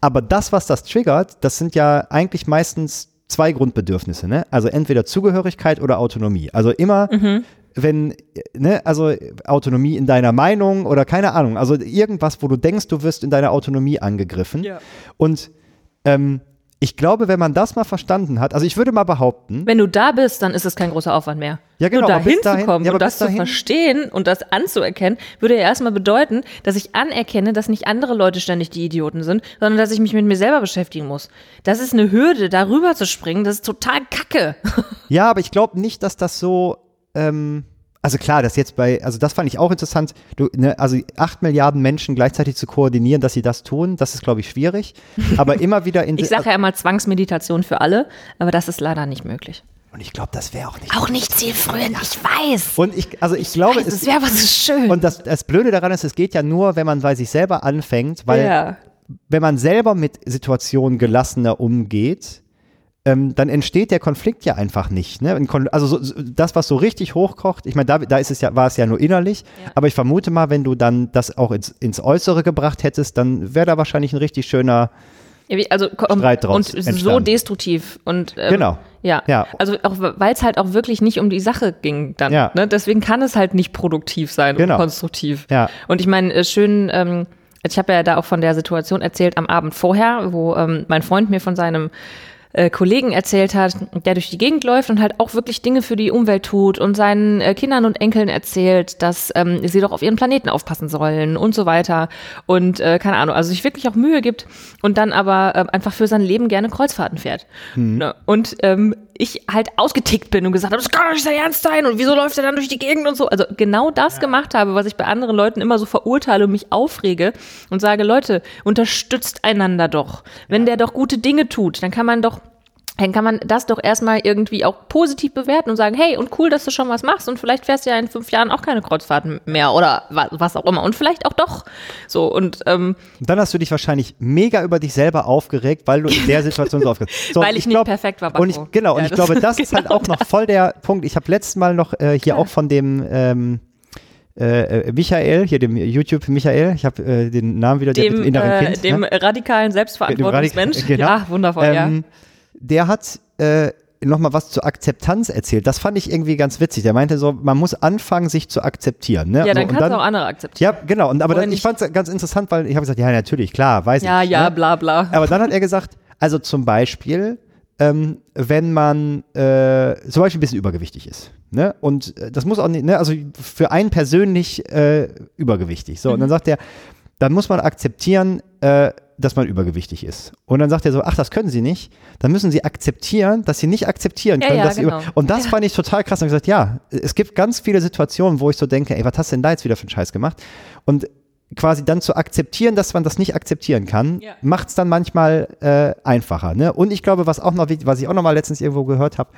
Aber das, was das triggert, das sind ja eigentlich meistens zwei Grundbedürfnisse, ne? Also entweder Zugehörigkeit oder Autonomie. Also immer, wenn, ne, also Autonomie in deiner Meinung oder keine Ahnung, also irgendwas, wo du denkst, du wirst in deiner Autonomie angegriffen. Und ähm, ich glaube, wenn man das mal verstanden hat, also ich würde mal behaupten, Wenn du da bist, dann ist es kein großer Aufwand mehr. Ja, genau, Nur dahin zu kommen ja, und das zu verstehen und das anzuerkennen, würde ja erstmal bedeuten, dass ich anerkenne, dass nicht andere Leute ständig die Idioten sind, sondern dass ich mich mit mir selber beschäftigen muss. Das ist eine Hürde, darüber zu springen, das ist total kacke. Ja, aber ich glaube nicht, dass das so, ähm, also klar, das jetzt bei, also das fand ich auch interessant, du, ne, also acht Milliarden Menschen gleichzeitig zu koordinieren, dass sie das tun, das ist, glaube ich, schwierig. Aber immer wieder in Ich sage ja immer Zwangsmeditation für alle, aber das ist leider nicht möglich. und ich glaube, das wäre auch nicht. Auch nicht zielführend, ich weiß. Und ich, also ich glaube, es es, wäre was ist schön. und das, das Blöde daran ist, es geht ja nur, wenn man bei sich selber anfängt, weil ja. wenn man selber mit Situationen gelassener umgeht, ähm, dann entsteht der Konflikt ja einfach nicht. Ne? Also so, so, das, was so richtig hochkocht, ich meine, da, da ist es ja, war es ja nur innerlich, Ja. aber ich vermute mal, wenn du dann das auch ins, ins Äußere gebracht hättest, dann wäre da wahrscheinlich ein richtig schöner, Also Streit draus und so entstanden. destruktiv und ähm, Genau. Ja. Ja. Also auch weil es halt auch wirklich nicht um die Sache ging dann. Ja. Ne? Deswegen kann es halt nicht produktiv sein Genau. und konstruktiv. Ja. Und ich meine, äh, schön, ähm, ich habe ja da auch von der Situation erzählt am Abend vorher, wo ähm, mein Freund mir von seinem äh, Kollegen erzählt hat, der durch die Gegend läuft und halt auch wirklich Dinge für die Umwelt tut und seinen äh, Kindern und Enkeln erzählt, dass ähm, sie doch auf ihren Planeten aufpassen sollen und so weiter. Und äh, keine Ahnung, also sich wirklich auch Mühe gibt und dann aber ähm, einfach für sein Leben gerne Kreuzfahrten fährt. Ne? Und ähm, ich halt ausgetickt bin und gesagt habe, das kann doch nicht sein Ernst sein und wieso läuft er dann durch die Gegend und so. Also genau das gemacht habe, was ich bei anderen Leuten immer so verurteile und mich aufrege und sage, Leute, unterstützt einander doch. Wenn der doch gute Dinge tut, dann kann man doch dann kann man das doch erstmal irgendwie auch positiv bewerten und sagen, hey, und cool, dass du schon was machst und vielleicht fährst du ja in fünf Jahren auch keine Kreuzfahrten mehr oder wa- was auch immer und vielleicht auch doch. So und ähm, dann hast du dich wahrscheinlich mega über dich selber aufgeregt, weil du in der Situation so aufgeregt so, Weil ich nicht perfekt war, Und ich, genau, und Ja, ich das glaube, das ist halt genau auch noch voll der Punkt. Ich habe letztes Mal noch äh, hier auch von dem ähm, äh, äh, Michael, hier dem YouTube Michael, ich habe äh, den Namen wieder, der mit dem, dem inneren äh, Kind. dem ne? radikalen Selbstverantwortungsmensch. Genau. Ja, wundervoll, ja. Der hat äh, nochmal was zur Akzeptanz erzählt. Das fand ich irgendwie ganz witzig. Der meinte so, man muss anfangen, sich zu akzeptieren. Ne? Ja, dann und kannst du auch andere akzeptieren. Ja, genau. Und, aber dann, ich fand es ganz interessant, weil ich habe gesagt, ja, natürlich, klar, weiß Ja, ich. ja, ne? bla bla. Aber dann hat er gesagt, also zum Beispiel, ähm, wenn man äh, zum Beispiel ein bisschen übergewichtig ist. Ne? Und äh, das muss auch nicht, ne? also für einen persönlich äh, übergewichtig. So, und Mhm. dann sagt er, dann muss man akzeptieren, äh, dass man übergewichtig ist. Und dann sagt er so, ach, das können Sie nicht. Dann müssen Sie akzeptieren, dass Sie nicht akzeptieren Ja, können, ja, dass Sie genau. Und das Ja. fand ich total krass. Und ich gesagt, ja, es gibt ganz viele Situationen, wo ich so denke, ey, was hast du denn da jetzt wieder für einen Scheiß gemacht? Und quasi dann zu akzeptieren, dass man das nicht akzeptieren kann, Ja. macht es dann manchmal äh, einfacher. Ne? Und ich glaube, was auch noch, was ich auch noch mal letztens irgendwo gehört habe,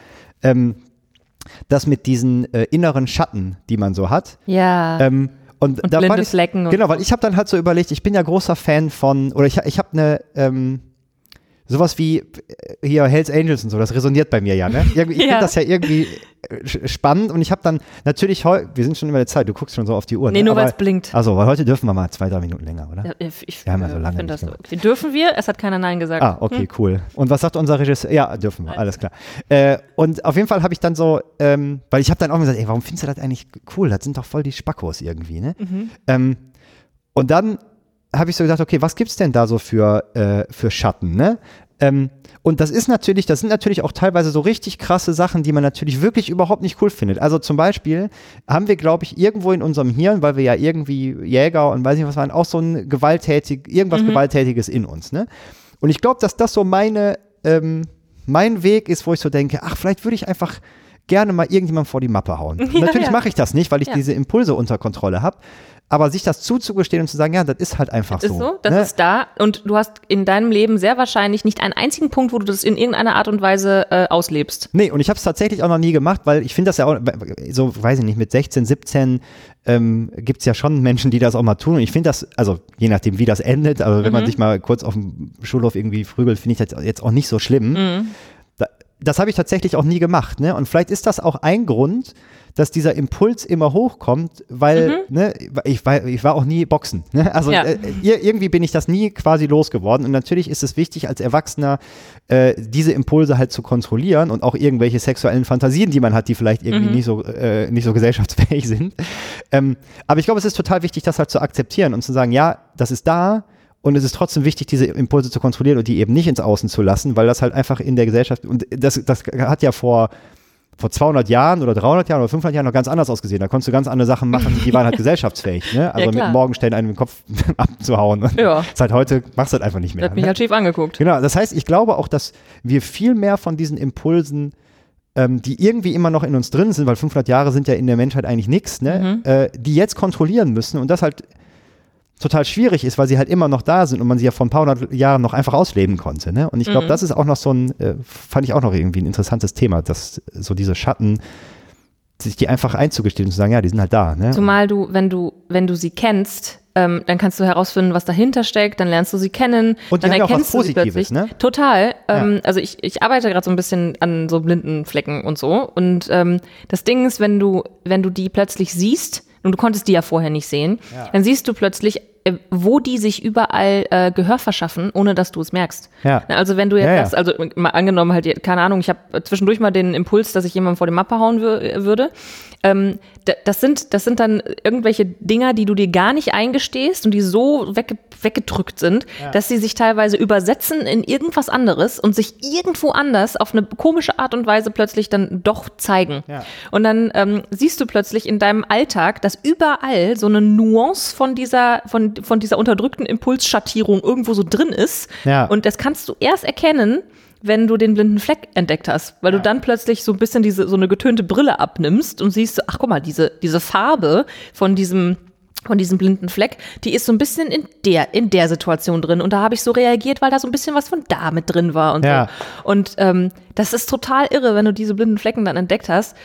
ähm, das mit diesen äh, inneren Schatten, die man so hat, Ja. ähm, und, Und da blinde ich, Flecken und Genau, weil ich habe dann halt so überlegt, ich bin ja großer Fan von, oder ich, ich habe eine, ähm, sowas wie äh, hier Hells Angels und so, das resoniert bei mir ja, ne? Ich Ja. finde das ja irgendwie äh, spannend und ich habe dann natürlich heute, wir sind schon über der Zeit, du guckst schon so auf die Uhr. nee, ne? nur weil es blinkt. Also, weil heute dürfen wir mal zwei, drei Minuten länger, oder? Ja, ich Wir haben ja so äh, lange nicht das, gemacht. okay. Dürfen wir? Es hat keiner Nein gesagt. Ah, okay, cool. Und was sagt unser Regisseur? Ja, dürfen wir, alles klar. Äh, und auf jeden Fall habe ich dann so, ähm, weil ich habe dann auch gesagt, ey, warum findest du das eigentlich cool? Das sind doch voll die Spackos irgendwie, ne? Ähm, und dann habe ich so gedacht, okay, was gibt's denn da so für, äh, für Schatten, ne? Ähm, und das ist natürlich, das sind natürlich auch teilweise so richtig krasse Sachen, die man natürlich wirklich überhaupt nicht cool findet. Also zum Beispiel haben wir, glaube ich, irgendwo in unserem Hirn, weil wir ja irgendwie Jäger und weiß nicht was waren, auch so ein gewalttätig, irgendwas Gewalttätiges in uns, ne? Und ich glaube, dass das so meine, ähm, mein Weg ist, wo ich so denke, ach, vielleicht würde ich einfach gerne mal irgendjemand vor die Mappe hauen. Natürlich ja. mache ich das nicht, weil ich Ja. diese Impulse unter Kontrolle habe. Aber sich das zuzugestehen und zu sagen, ja, das ist halt einfach Ist so. so, das ne? ist da und du hast in deinem Leben sehr wahrscheinlich nicht einen einzigen Punkt, wo du das in irgendeiner Art und Weise äh, auslebst. Nee, und ich habe es tatsächlich auch noch nie gemacht, weil ich finde das ja auch, so weiß ich nicht, mit 16, 17 ähm, gibt es ja schon Menschen, die das auch mal tun. Und ich finde das, also je nachdem, wie das endet, aber wenn man sich mal kurz auf dem Schulhof irgendwie prügelt, finde ich das jetzt auch nicht so schlimm. Da, das habe ich tatsächlich auch nie gemacht. Ne? Und vielleicht ist das auch ein Grund, dass dieser Impuls immer hochkommt, weil ne, ich, war, ich war auch nie Boxen. Ne? Also Ja. äh, ir- irgendwie bin ich das nie quasi losgeworden. Und natürlich ist es wichtig, als Erwachsener äh, diese Impulse halt zu kontrollieren und auch irgendwelche sexuellen Fantasien, die man hat, die vielleicht irgendwie nicht, so, äh, nicht so gesellschaftsfähig sind. Ähm, aber ich glaube, es ist total wichtig, das halt zu akzeptieren und zu sagen, ja, das ist da. Und es ist trotzdem wichtig, diese Impulse zu kontrollieren und die eben nicht ins Außen zu lassen, weil das halt einfach in der Gesellschaft, und das, das hat ja vor, vor 200 Jahren oder 300 Jahren oder 500 Jahren noch ganz anders ausgesehen. Da konntest du ganz andere Sachen machen, die waren halt gesellschaftsfähig. Ne? Also mit klar. Morgenstern einen im Kopf abzuhauen. Und Ja. Seit heute machst du das einfach nicht mehr. Der hat mich ne? halt schief angeguckt. Genau, das heißt, ich glaube auch, dass wir viel mehr von diesen Impulsen, ähm, die irgendwie immer noch in uns drin sind, weil 500 Jahre sind ja in der Menschheit eigentlich nichts, ne? äh, die jetzt kontrollieren müssen und das halt total schwierig ist, weil sie halt immer noch da sind und man sie ja vor ein paar hundert Jahren noch einfach ausleben konnte. Ne? Und ich glaube, das ist auch noch so ein, äh, fand ich auch noch irgendwie ein interessantes Thema, dass so diese Schatten, sich die einfach einzugestehen und zu sagen, ja, die sind halt da. Ne? Zumal du, wenn du, wenn du sie kennst, ähm, dann kannst du herausfinden, was dahinter steckt, dann lernst du sie kennen, Und dann haben ja auch was erkennst du sie plötzlich. ne? Total. Ähm, Also ich, ich arbeite gerade so ein bisschen an so blinden Flecken und so. Und ähm, das Ding ist, wenn du, wenn du die plötzlich siehst, und du konntest die ja vorher nicht sehen, dann siehst du plötzlich, äh, wo die sich überall äh, Gehör verschaffen, ohne dass du es merkst. Ja. Also wenn du jetzt Ja, ja. sagst, also mal angenommen halt, keine Ahnung, ich habe zwischendurch mal den Impuls, dass ich jemanden vor die Mappe hauen wür würde. Ähm, das sind, das sind dann irgendwelche Dinger, die du dir gar nicht eingestehst und die so wegge weggedrückt sind, dass sie sich teilweise übersetzen in irgendwas anderes und sich irgendwo anders auf eine komische Art und Weise plötzlich dann doch zeigen. Ja. Und dann ähm, siehst du plötzlich in deinem Alltag, dass überall so eine Nuance von dieser, von, von dieser unterdrückten Impulsschattierung irgendwo so drin ist. Ja. Und das kannst du erst erkennen, wenn du den blinden Fleck entdeckt hast, weil du dann plötzlich so ein bisschen diese so eine getönte Brille abnimmst und siehst, ach guck mal, diese diese Farbe von diesem von diesem blinden Fleck, die ist so ein bisschen in der in der Situation drin und da habe ich so reagiert, weil da so ein bisschen was von da mit drin war und Ja. so. Und ähm, das ist total irre, wenn du diese blinden Flecken dann entdeckt hast,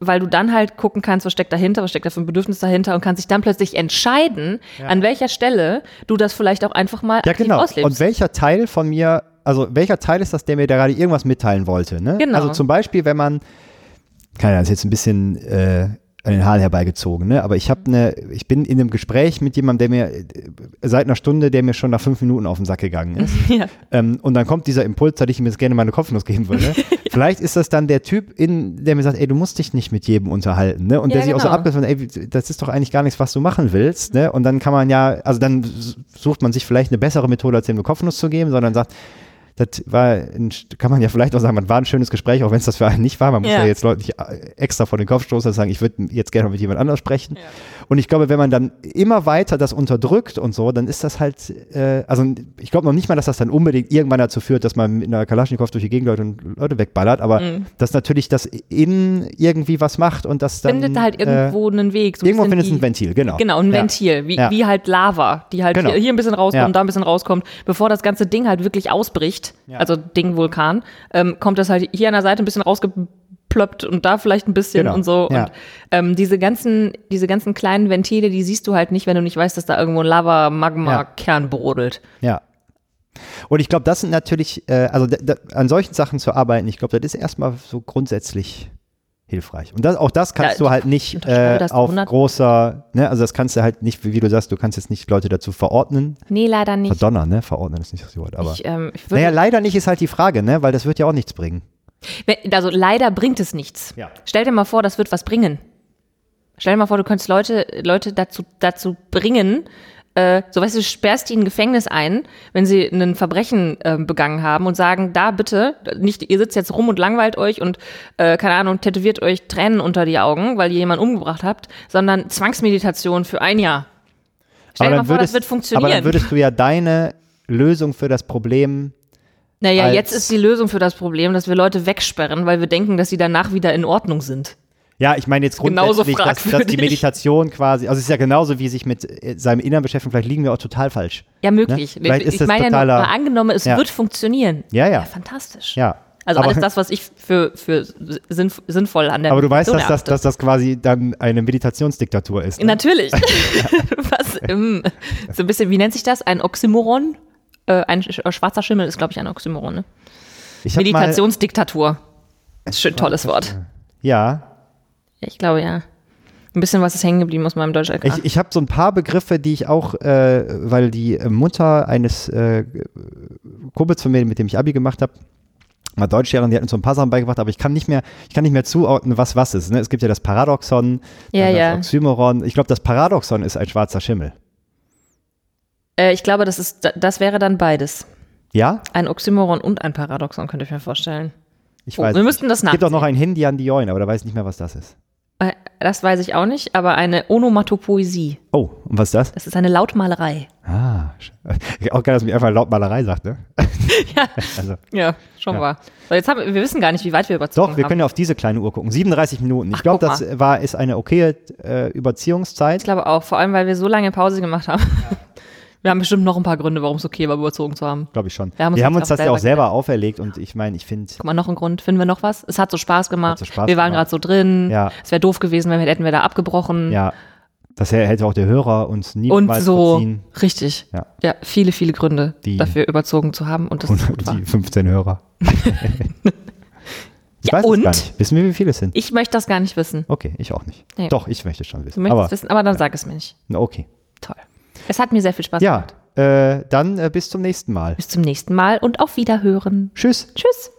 weil du dann halt gucken kannst, was steckt dahinter, was steckt da für ein Bedürfnis dahinter und kannst dich dann plötzlich entscheiden, an welcher Stelle du das vielleicht auch einfach mal Ja, genau. auslebst. Und welcher Teil von mir, also welcher Teil ist das, der mir da gerade irgendwas mitteilen wollte? Ne? Genau. Also zum Beispiel, wenn man, keine Ahnung, das ist jetzt ein bisschen äh, an den Haaren herbeigezogen, ne? aber ich habe eine, ich bin in einem Gespräch mit jemandem, der mir seit einer Stunde, der mir schon nach fünf Minuten auf den Sack gegangen ist. ja. Ähm, und dann kommt dieser Impuls, dass ich ihm jetzt gerne meine Kopfnuss geben würde. Vielleicht ist das dann der Typ, in, der mir sagt, ey, du musst dich nicht mit jedem unterhalten, ne? Und Ja, der sich auch so genau. von, ey, das ist doch eigentlich gar nichts, was du machen willst, ne? Und dann kann man ja, also dann sucht man sich vielleicht eine bessere Methode, als ihm eine Kopfnuss zu geben, sondern sagt, das war, ein, kann man ja vielleicht auch sagen, man war ein schönes Gespräch, auch wenn es das für einen nicht war. Man muss ja, Ja. jetzt Leute nicht äh, extra vor den Kopf stoßen und sagen, ich würde jetzt gerne mit jemand anders sprechen. Ja. Und ich glaube, wenn man dann immer weiter das unterdrückt und so, dann ist das halt, äh, also ich glaube noch nicht mal, dass das dann unbedingt irgendwann dazu führt, dass man mit einer Kalaschnikow durch die Gegend läuft und Leute wegballert, aber Mhm. dass natürlich das in irgendwie was macht und das dann. Findet halt äh, irgendwo einen Weg. So ein irgendwo findet es ein Ventil, genau. Genau, ein Ja. Ventil, wie, wie halt Lava, die halt Genau. hier, hier ein bisschen rauskommt, da ein bisschen rauskommt. Bevor das ganze Ding halt wirklich ausbricht, Ja. also Ding Vulkan, ähm, kommt das halt hier an der Seite ein bisschen rausgeplöppt und da vielleicht ein bisschen Genau. und so. Ja. Und ähm, diese ganzen, diese ganzen kleinen Ventile, die siehst du halt nicht, wenn du nicht weißt, dass da irgendwo ein Lava-Magma-Kern brodelt. Ja. Und ich glaube, das sind natürlich, äh, also an solchen Sachen zu arbeiten, ich glaube, das ist erstmal so grundsätzlich hilfreich. Und das, auch das kannst Ja, du halt nicht äh, auf 100. großer, ne, also das kannst du halt nicht, wie, du sagst, du kannst jetzt nicht Leute dazu verordnen. Nee, leider nicht. Verdonnern, ne? Verordnen ist nicht das Wort, aber. Ich, ähm, ich naja, leider nicht ist halt die Frage, ne? Weil das wird ja auch nichts bringen. Also leider bringt es nichts. Ja. Stell dir mal vor, das wird was bringen. Stell dir mal vor, du könntest Leute, Leute dazu, dazu bringen, äh, so weißt du, sperrst die in ein Gefängnis ein, wenn sie ein Verbrechen ähm, begangen haben und sagen, da bitte, nicht, ihr sitzt jetzt rum und langweilt euch und, äh, keine Ahnung, tätowiert euch Tränen unter die Augen, weil ihr jemanden umgebracht habt, sondern Zwangsmeditation für ein Jahr. Stell dir mal vor, das wird funktionieren. aber dann würdest du ja deine Lösung für das Problem naja, jetzt ist die Lösung für das Problem, dass wir Leute wegsperren, weil wir denken, dass sie danach wieder in Ordnung sind. Ja, ich meine jetzt grundsätzlich, dass, dass die. Meditation quasi, also es ist ja genauso wie sich mit äh, seinem Inneren beschäftigen, vielleicht liegen wir auch total falsch. Ja, möglich. Ne? Vielleicht ist ich meine ja nur, mal angenommen, es Ja. wird funktionieren. Ja, ja. fantastisch. Ja. Also aber, alles das, was ich für, für sinnf sinnvoll an der aber du weißt, dass das, dass das quasi dann eine Meditationsdiktatur ist. Ne? Natürlich. was, ähm, so ein bisschen, wie nennt sich das? Ein Oxymoron? Äh, ein äh, schwarzer Schimmel ist, glaube ich, ein Oxymoron. Ne? Ich Meditationsdiktatur. Schön tolles Wort. ja, Ja, ich glaube, ja. Ein bisschen was ist hängen geblieben aus meinem Deutsch. ich, ich habe so ein paar Begriffe, die ich auch, äh, weil die äh, Mutter eines äh, Kumpels von mir, mit dem ich Abi gemacht habe, mal Deutschlehrerin, die hat uns so ein paar Sachen beigebracht, aber ich kann nicht mehr, ich kann nicht mehr zuordnen, was was ist. Ne? Es gibt ja das Paradoxon, Ja, ja. das Oxymoron. Ich glaube, das Paradoxon ist ein schwarzer Schimmel. Äh, ich glaube, das, ist, das wäre dann beides. Ja? Ein Oxymoron und ein Paradoxon, könnte ich mir vorstellen. Ich Oh, weiß wir müssten das Es gibt auch noch ein Hindi an Dioin, aber da weiß ich nicht mehr, was das ist. Äh, Das weiß ich auch nicht, aber eine Onomatopoesie. Oh, und was ist das? Das ist eine Lautmalerei. Ah, auch geil, dass mir einfach Lautmalerei sagt, ne? Ja, Also, ja schon Ja. wahr. So, jetzt haben, wir wissen gar nicht, wie weit wir überzogen doch, wir haben. können ja auf diese kleine Uhr gucken. 37 Minuten. Ich glaube, das war, ist eine okaye äh, Ich Überziehungszeit. glaube auch, vor allem, weil wir so lange Pause gemacht haben. Wir haben bestimmt noch ein paar Gründe, warum es okay war, überzogen zu haben. Glaube ich schon. Wir haben uns wir haben das uns das ja auch selber auferlegt und ich meine, ich finde, Guck mal, noch ein Grund. Finden wir noch was? Es hat so Spaß gemacht. so Spaß wir waren gerade so drin. Ja. Es wäre doof gewesen, wenn wir hätten wir da abgebrochen. ja, das hätte auch der Hörer uns Und niemals so, verziehen. richtig. Ja. Ja, viele, viele Gründe Die- dafür überzogen zu haben und das gut Und war. die 15 Hörer. ich Ja, weiß es und? gar nicht. Wissen wir, wie viele es sind? Ich möchte das gar nicht wissen. Okay, ich auch nicht. Nee. Doch, ich möchte es schon Du wissen. möchtest Aber, es wissen, aber dann sag es mir nicht. okay. Toll. Es hat mir sehr viel Spaß Ja, gemacht. äh, dann äh, bis zum nächsten Mal. Bis zum nächsten Mal und auf Wiederhören. Tschüss. Tschüss.